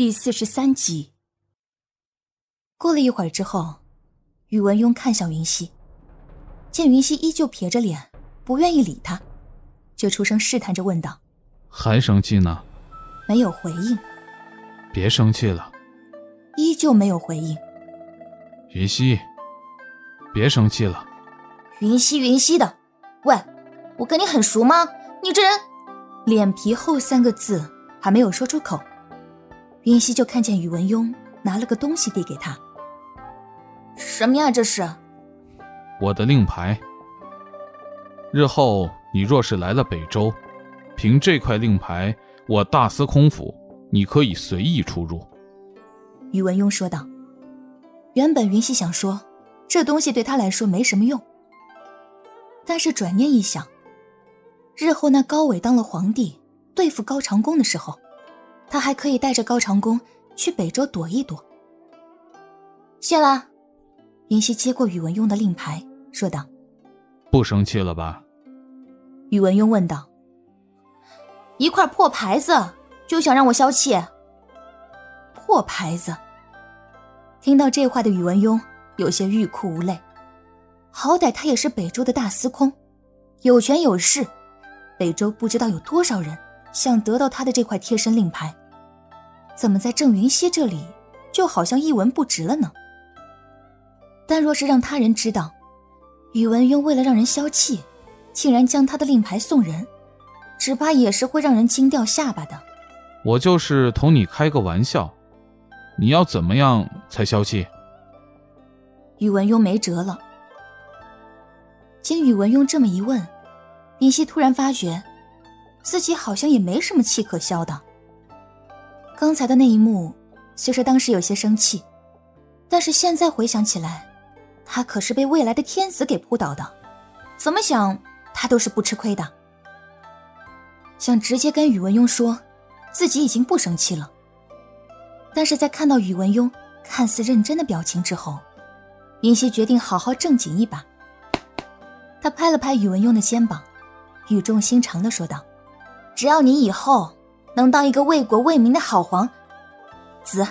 第四十三集。过了一会儿之后，宇文邕看向云溪，见云溪依旧撇着脸，不愿意理他，就出声试探着问道：“还生气呢？”没有回应。别生气了。依旧没有回应。云溪，别生气了。云溪，云溪的，喂，我跟你很熟吗？你这人，脸皮厚三个字还没有说出口。云溪就看见宇文邕拿了个东西递给他，什么呀？这是我的令牌。日后你若是来了北周，凭这块令牌，我大司空府你可以随意出入。宇文邕说道。原本云溪想说，这东西对他来说没什么用，但是转念一想，日后那高伟当了皇帝，对付高长恭的时候。他还可以带着高长恭去北周躲一躲。谢了，云溪接过宇文邕的令牌，说道：“不生气了吧？”宇文邕问道：“一块破牌子就想让我消气？破牌子？”听到这话的宇文邕有些欲哭无泪。好歹他也是北周的大司空，有权有势，北周不知道有多少人想得到他的这块贴身令牌。怎么在郑云溪这里，就好像一文不值了呢？但若是让他人知道，宇文邕为了让人消气，竟然将他的令牌送人，只怕也是会让人惊掉下巴的。我就是同你开个玩笑，你要怎么样才消气？宇文邕没辙了。经宇文邕这么一问，云溪突然发觉，自己好像也没什么气可消的。刚才的那一幕，虽说当时有些生气，但是现在回想起来，他可是被未来的天子给扑倒的，怎么想他都是不吃亏的。想直接跟宇文邕说，自己已经不生气了。但是在看到宇文邕看似认真的表情之后，云溪决定好好正经一把。他拍了拍宇文邕的肩膀，语重心长的说道：“只要你以后……”能当一个为国为民的好皇子，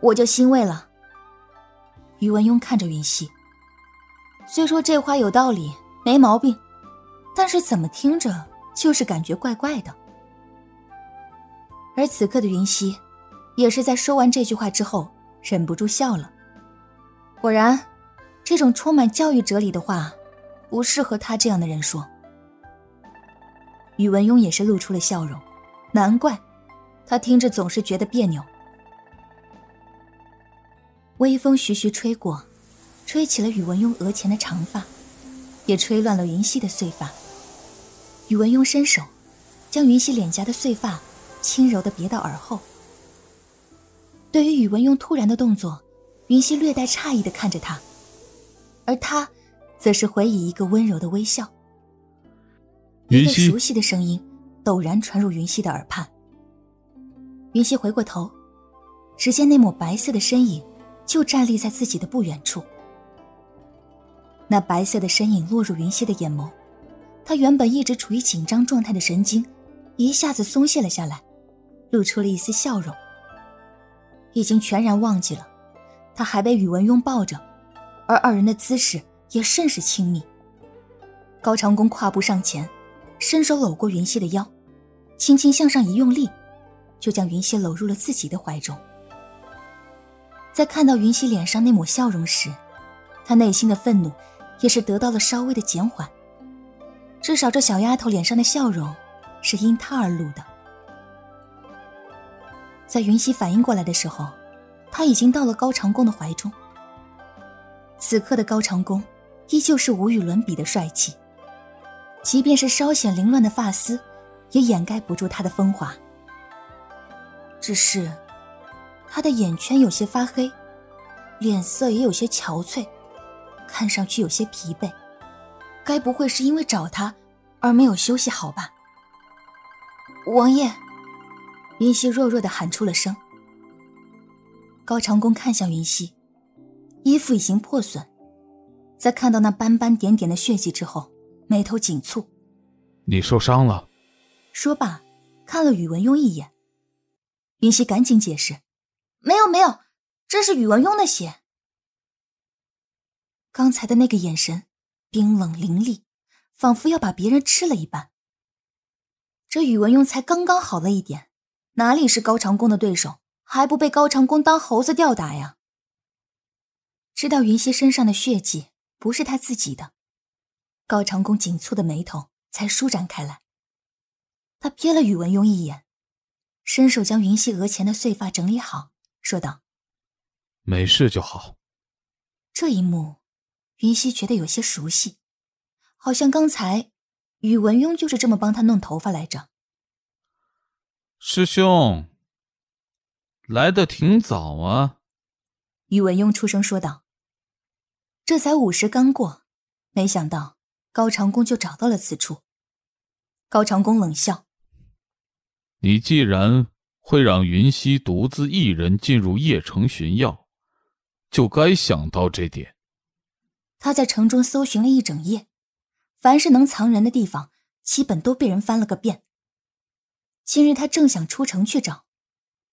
我就欣慰了。宇文邕看着云溪，虽说这话有道理，没毛病，但是怎么听着就是感觉怪怪的。而此刻的云溪，也是在说完这句话之后忍不住笑了。果然，这种充满教育哲理的话，不适合他这样的人说。宇文邕也是露出了笑容。难怪，他听着总是觉得别扭。微风徐徐吹过，吹起了宇文邕额前的长发，也吹乱了云溪的碎发。宇文邕伸手，将云溪脸颊的碎发轻柔的别到耳后。对于宇文邕突然的动作，云溪略带诧异的看着他，而他，则是回以一个温柔的微笑。云溪，熟悉的声音。陡然传入云溪的耳畔。云溪回过头，只见那抹白色的身影就站立在自己的不远处。那白色的身影落入云溪的眼眸，他原本一直处于紧张状态的神经一下子松懈了下来，露出了一丝笑容。已经全然忘记了，他还被宇文拥抱着，而二人的姿势也甚是亲密。高长恭跨步上前。伸手搂过云溪的腰，轻轻向上一用力，就将云溪搂入了自己的怀中。在看到云溪脸上那抹笑容时，他内心的愤怒也是得到了稍微的减缓。至少这小丫头脸上的笑容是因他而露的。在云溪反应过来的时候，他已经到了高长恭的怀中。此刻的高长恭依旧是无与伦比的帅气。即便是稍显凌乱的发丝，也掩盖不住他的风华。只是，他的眼圈有些发黑，脸色也有些憔悴，看上去有些疲惫。该不会是因为找他而没有休息好吧？王爷，云溪弱弱的喊出了声。高长恭看向云溪，衣服已经破损，在看到那斑斑点点的血迹之后。眉头紧蹙，你受伤了。说罢，看了宇文邕一眼。云溪赶紧解释：“没有没有，这是宇文邕的血。刚才的那个眼神，冰冷凌厉，仿佛要把别人吃了一般。这宇文邕才刚刚好了一点，哪里是高长恭的对手？还不被高长恭当猴子吊打呀？知道云溪身上的血迹不是他自己的，高长恭紧蹙的眉头才舒展开来。他瞥了宇文邕一眼，伸手将云溪额前的碎发整理好，说道：“没事就好。”这一幕，云溪觉得有些熟悉，好像刚才宇文邕就是这么帮他弄头发来着。师兄。来的挺早啊，宇文邕出声说道。这才午时刚过，没想到高长恭就找到了此处。高长恭冷笑：“你既然会让云溪独自一人进入邺城寻药，就该想到这点。”他在城中搜寻了一整夜，凡是能藏人的地方，基本都被人翻了个遍。今日他正想出城去找。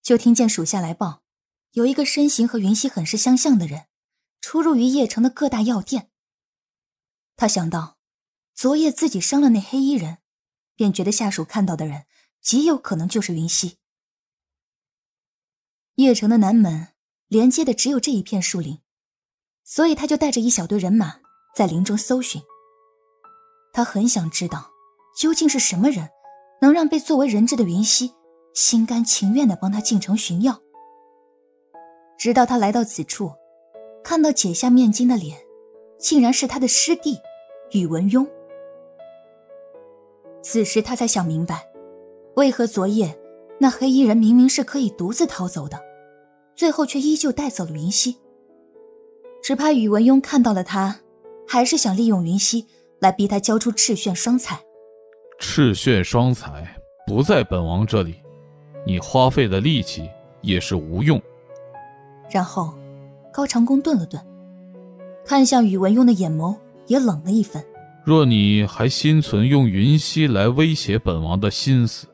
就听见属下来报，有一个身形和云溪很是相像的人，出入于邺城的各大药店。他想到，昨夜自己伤了那黑衣人，便觉得下属看到的人极有可能就是云溪。邺城的南门连接的只有这一片树林，所以他就带着一小队人马在林中搜寻。他很想知道，究竟是什么人，能让被作为人质的云溪。心甘情愿的帮他进城寻药，直到他来到此处，看到解下面巾的脸，竟然是他的师弟宇文邕。此时他才想明白，为何昨夜那黑衣人明明是可以独自逃走的，最后却依旧带走了云溪。只怕宇文邕看到了他，还是想利用云溪来逼他交出赤炫双彩。赤炫双彩不在本王这里。你花费的力气也是无用。然后，高长恭顿了顿，看向宇文邕的眼眸也冷了一分。若你还心存用云溪来威胁本王的心思，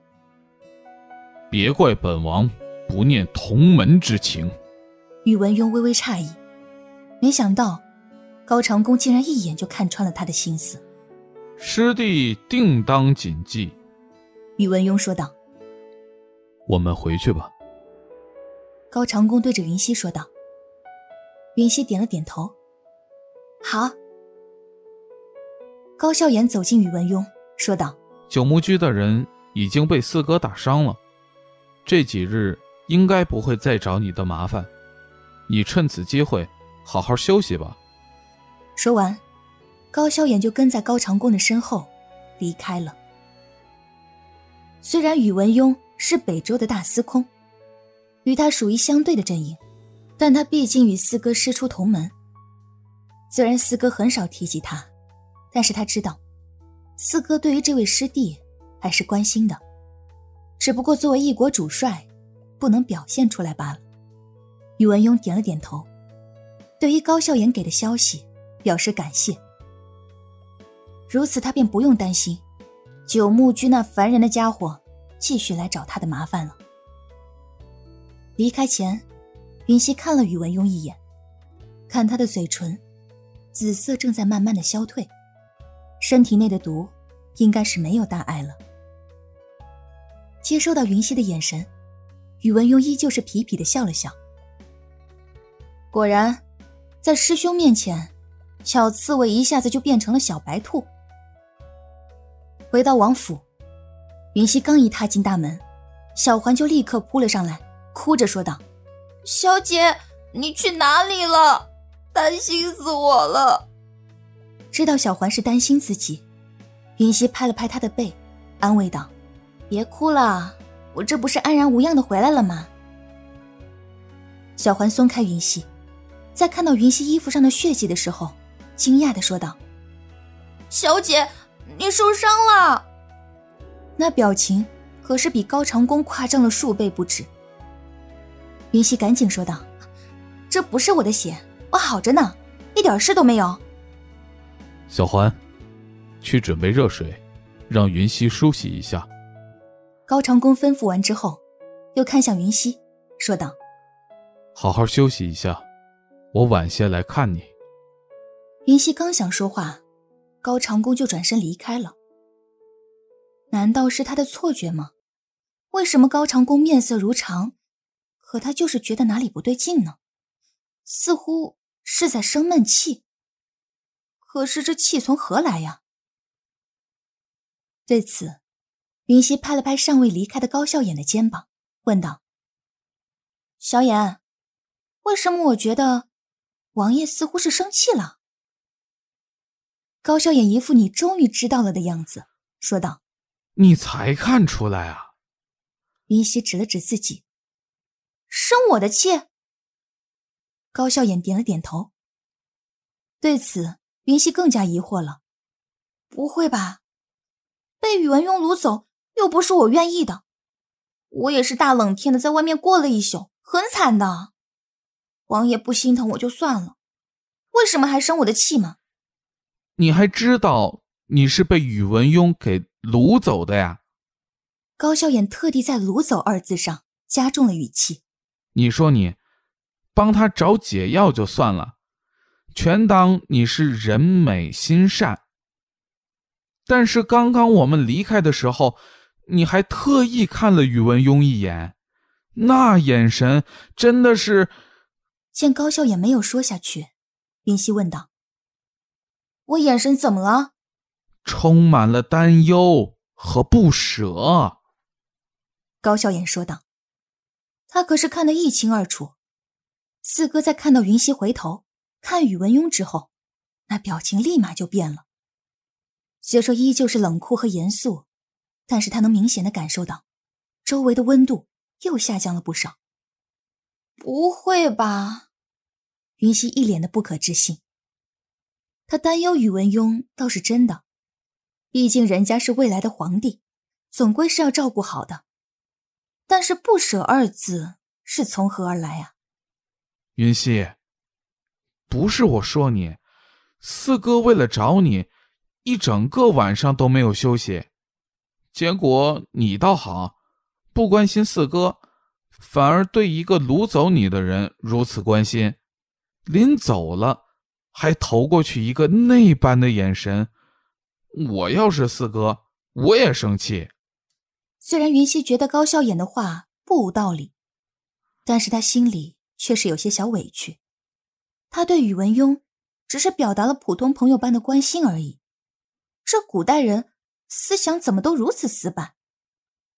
别怪本王不念同门之情。宇文邕微微诧异，没想到高长恭竟然一眼就看穿了他的心思。师弟定当谨记。宇文邕说道。我们回去吧。高长恭对着云溪说道。云溪点了点头。好。高笑颜走进宇文邕，说道：“九牧居的人已经被四哥打伤了，这几日应该不会再找你的麻烦。你趁此机会好好休息吧。”说完，高笑颜就跟在高长恭的身后离开了。虽然宇文邕。是北周的大司空，与他属于相对的阵营，但他毕竟与四哥师出同门。虽然四哥很少提及他，但是他知道，四哥对于这位师弟还是关心的，只不过作为一国主帅，不能表现出来罢了。宇文邕点了点头，对于高笑颜给的消息表示感谢。如此，他便不用担心九牧居那烦人的家伙。继续来找他的麻烦了。离开前，云溪看了宇文邕一眼，看他的嘴唇，紫色正在慢慢的消退，身体内的毒应该是没有大碍了。接收到云溪的眼神，宇文邕依旧是痞痞的笑了笑。果然，在师兄面前，小刺猬一下子就变成了小白兔。回到王府。云溪刚一踏进大门，小环就立刻扑了上来，哭着说道：“小姐，你去哪里了？担心死我了。”知道小环是担心自己，云溪拍了拍她的背，安慰道：“别哭了，我这不是安然无恙的回来了吗？”小环松开云溪，在看到云溪衣服上的血迹的时候，惊讶的说道：“小姐，你受伤了。”那表情可是比高长恭夸张了数倍不止。云溪赶紧说道：“这不是我的血，我好着呢，一点事都没有。”小环，去准备热水，让云溪梳洗一下。高长恭吩咐完之后，又看向云溪，说道：“好好休息一下，我晚些来看你。云溪刚想说话，高长恭就转身离开了。难道是他的错觉吗？为什么高长恭面色如常，可他就是觉得哪里不对劲呢？似乎是在生闷气。可是这气从何来呀？对此，云溪拍了拍尚未离开的高笑颜的肩膀，问道：“小眼，为什么我觉得王爷似乎是生气了？”高笑眼一副你终于知道了的样子，说道：“你才看出来啊？”云溪指了指自己，生我的气。高笑眼点了点头。对此，云溪更加疑惑了：“不会吧？”被宇文邕掳走，又不是我愿意的。我也是大冷天的在外面过了一宿，很惨的。王爷不心疼我就算了，为什么还生我的气吗？你还知道你是被宇文邕给掳走的呀？高笑眼特地在“掳走”二字上加重了语气。你说你帮他找解药就算了，全当你是人美心善。但是刚刚我们离开的时候，你还特意看了宇文邕一眼，那眼神真的是……见高笑也没有说下去，云溪问道：“我眼神怎么了？”充满了担忧和不舍。高笑颜说道：“他可是看得一清二楚。”四哥在看到云溪回头看宇文邕之后，那表情立马就变了。虽说依旧是冷酷和严肃，但是他能明显的感受到，周围的温度又下降了不少。不会吧？云溪一脸的不可置信。他担忧宇文邕倒是真的，毕竟人家是未来的皇帝，总归是要照顾好的。但是不舍二字是从何而来啊？云溪，不是我说你，四哥为了找你。一整个晚上都没有休息，结果你倒好，不关心四哥，反而对一个掳走你的人如此关心，临走了还投过去一个那般的眼神。我要是四哥，我也生气。虽然云溪觉得高笑眼的话不无道理，但是他心里却是有些小委屈。他对宇文邕只是表达了普通朋友般的关心而已。这古代人思想怎么都如此死板？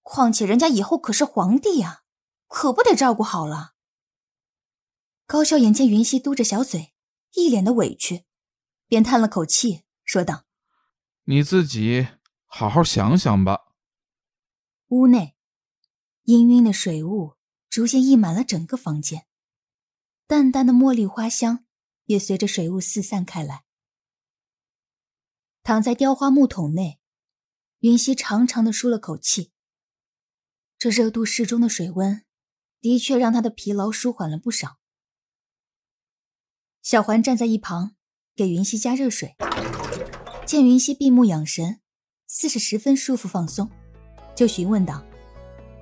况且人家以后可是皇帝呀，可不得照顾好了。高笑眼见云溪嘟着小嘴，一脸的委屈，便叹了口气，说道：“你自己好好想想吧。”屋内，氤氲的水雾逐渐溢满了整个房间，淡淡的茉莉花香也随着水雾四散开来。躺在雕花木桶内，云溪长长的舒了口气。这热度适中的水温，的确让他的疲劳舒缓了不少。小环站在一旁给云溪加热水，见云溪闭目养神，似是十分舒服放松，就询问道：“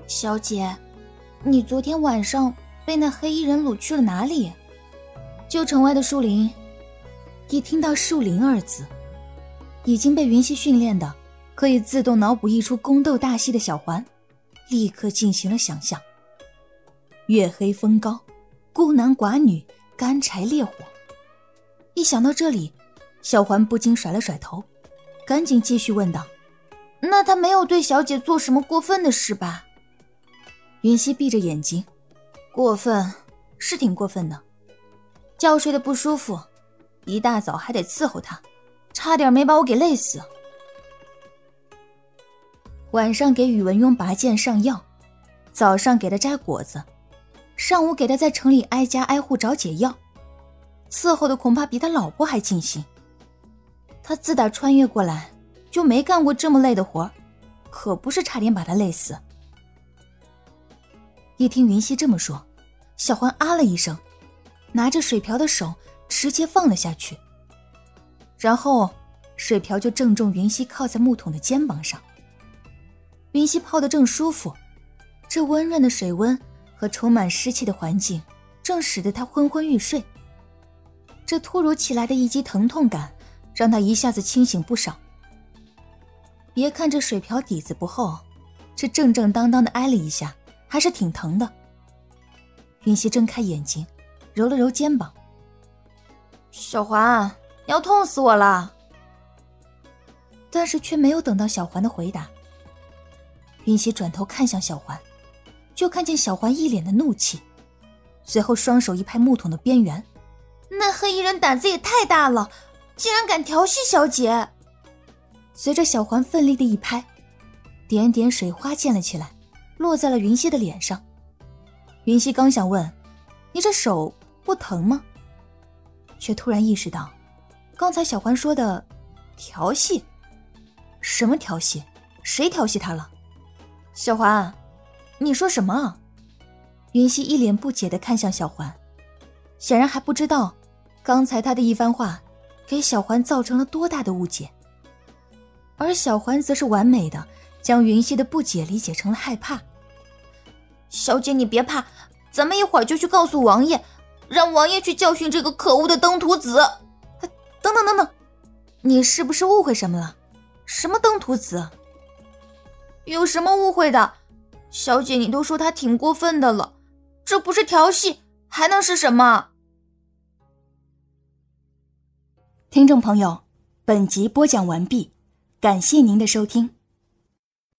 小姐，你昨天晚上被那黑衣人掳去了哪里？”旧城外的树林。一听到“树林”二字。已经被云溪训练的，可以自动脑补一出宫斗大戏的小环，立刻进行了想象。月黑风高，孤男寡女，干柴烈火。一想到这里，小环不禁甩了甩头，赶紧继续问道：“那他没有对小姐做什么过分的事吧？”云溪闭着眼睛，过分是挺过分的，觉睡得不舒服，一大早还得伺候他。差点没把我给累死。晚上给宇文邕拔剑上药，早上给他摘果子，上午给他在城里挨家挨户找解药，伺候的恐怕比他老婆还尽心。他自打穿越过来就没干过这么累的活可不是差点把他累死。一听云溪这么说，小环啊了一声，拿着水瓢的手直接放了下去。然后，水瓢就正中云溪靠在木桶的肩膀上。云溪泡得正舒服，这温润的水温和充满湿气的环境，正使得他昏昏欲睡。这突如其来的一击疼痛感，让他一下子清醒不少。别看这水瓢底子不厚，这正正当当的挨了一下，还是挺疼的。云溪睁开眼睛，揉了揉肩膀：“小环，你要痛死我了。”但是却没有等到小环的回答。云溪转头看向小环，就看见小环一脸的怒气，随后双手一拍木桶的边缘：“那黑衣人胆子也太大了，竟然敢调戏小姐！”随着小环奋力的一拍，点点水花溅了起来，落在了云溪的脸上。云溪刚想问：“你这手不疼吗？”却突然意识到，刚才小环说的“调戏”，什么调戏？谁调戏她了？小环，你说什么？云溪一脸不解的看向小环，显然还不知道刚才他的一番话给小环造成了多大的误解。而小环则是完美的将云溪的不解理解成了害怕。小姐，你别怕，咱们一会儿就去告诉王爷，让王爷去教训这个可恶的登徒子。等等等等，你是不是误会什么了？什么登徒子？有什么误会的？小姐，你都说他挺过分的了，这不是调戏还能是什么？听众朋友，本集播讲完毕，感谢您的收听。